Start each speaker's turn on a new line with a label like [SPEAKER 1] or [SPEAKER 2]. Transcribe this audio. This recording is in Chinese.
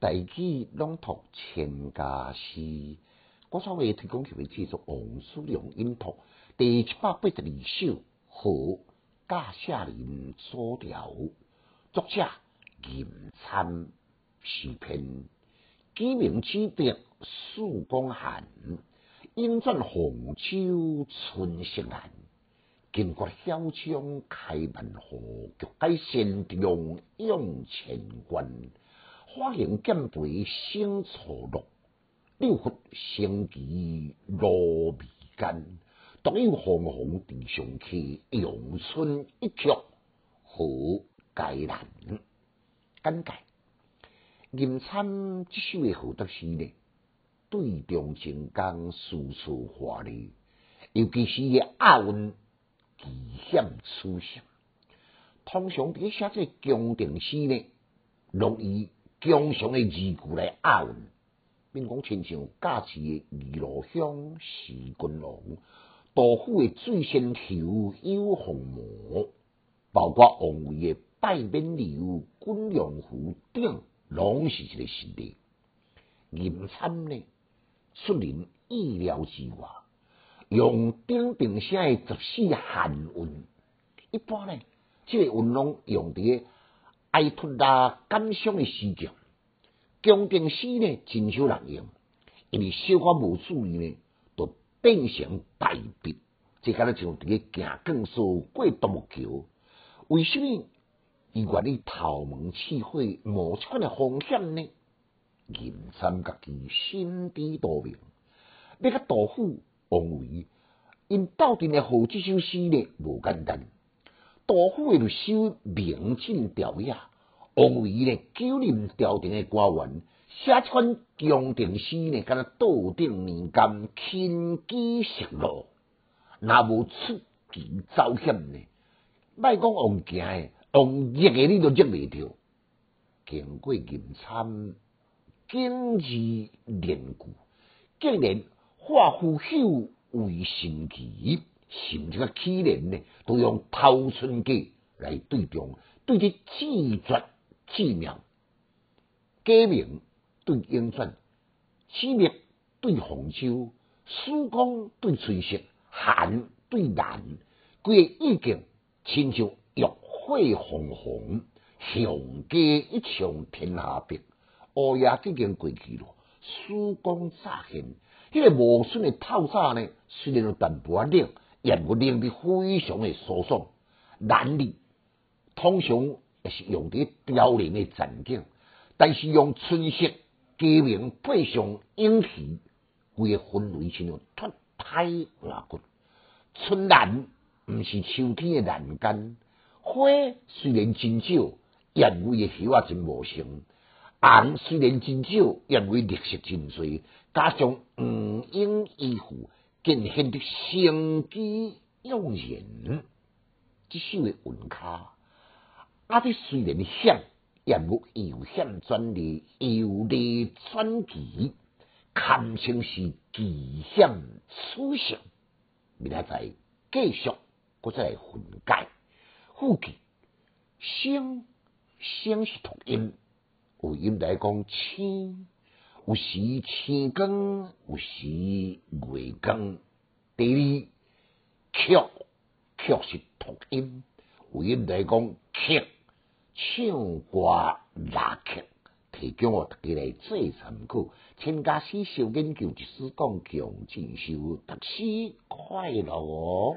[SPEAKER 1] 大器朗读千家诗，我稍微提供几位制作王叔良音图第七百八十二首和驾下林所调，作者吟参诗篇，鸡鸣之笛曙光寒，莺转红袖春色阑。经过嚣张开万河，玉带仙中涌乾关。花迎剑背生错落，六合升旗落眉间。独有红红地上去，阳春一曲好佳人。简介：吟参这首的好读诗呢，对中情感处处华丽，尤其是押韵奇险出色。通常伫写这宫廷诗呢，容易。强常的字句来押韵，并讲亲像驾驶的二路香是君王，杜甫的醉仙头有红魔，包括王维的拜冕楼、滚阳湖等，拢是一个实例。吟参呢，出人意料之外，用顶顶声的十四汉韵，一般呢，这个韵拢用伫。爱脱拉感伤的诗句，宫廷诗呢真少人用，因为小可无注意呢，就变成败笔。即敢若像伫个行钢索过独木桥，为什么伊愿意头毛刺血冒出款的风险呢？吟参家己心知肚明，要甲杜甫、王维因斗阵的好这首诗呢，无简单。杜甫为了修明镜调雅，王维呢九林调停的官员，写款宫廷诗呢，敢若斗顶年间轻机石路，若无出奇遭险呢？莫讲王行诶，王热诶，你都热未着。经过吟参，经字练句，竟然化腐朽为神奇。甚至个起年呢，都用头春计来对中，对这气绝气妙，歌名对英传，气灭对红秋，曙光对翠色，寒对蓝，规个意境亲像浴火红红，雄家一场天下别，乌鸦已经过去了，曙光乍现，迄个无顺的透早呢，虽然有淡薄仔冷。也不令你非常的舒爽，难力通常也是用伫凋零的环境，但是用春色佳明配上英气，规个氛围亲像脱胎换骨。春兰毋是秋天的栏杆，花虽然真少，燕尾的叶啊真无成。红虽然真少，燕尾绿色真多，加上黄莺依附。更显得生机盎然。这首的韵卡，阿弟虽然险，也无有险转利，有利转奇，堪称是奇险出色。明仔载继续，搁再来分解。副句，声声是读音，有音来讲清。有时天光，有时月光。第二曲曲是读音，为音来讲曲唱歌拉曲，提供我大家来做参考。请家师小研究，一时讲强进修，读书快乐哦。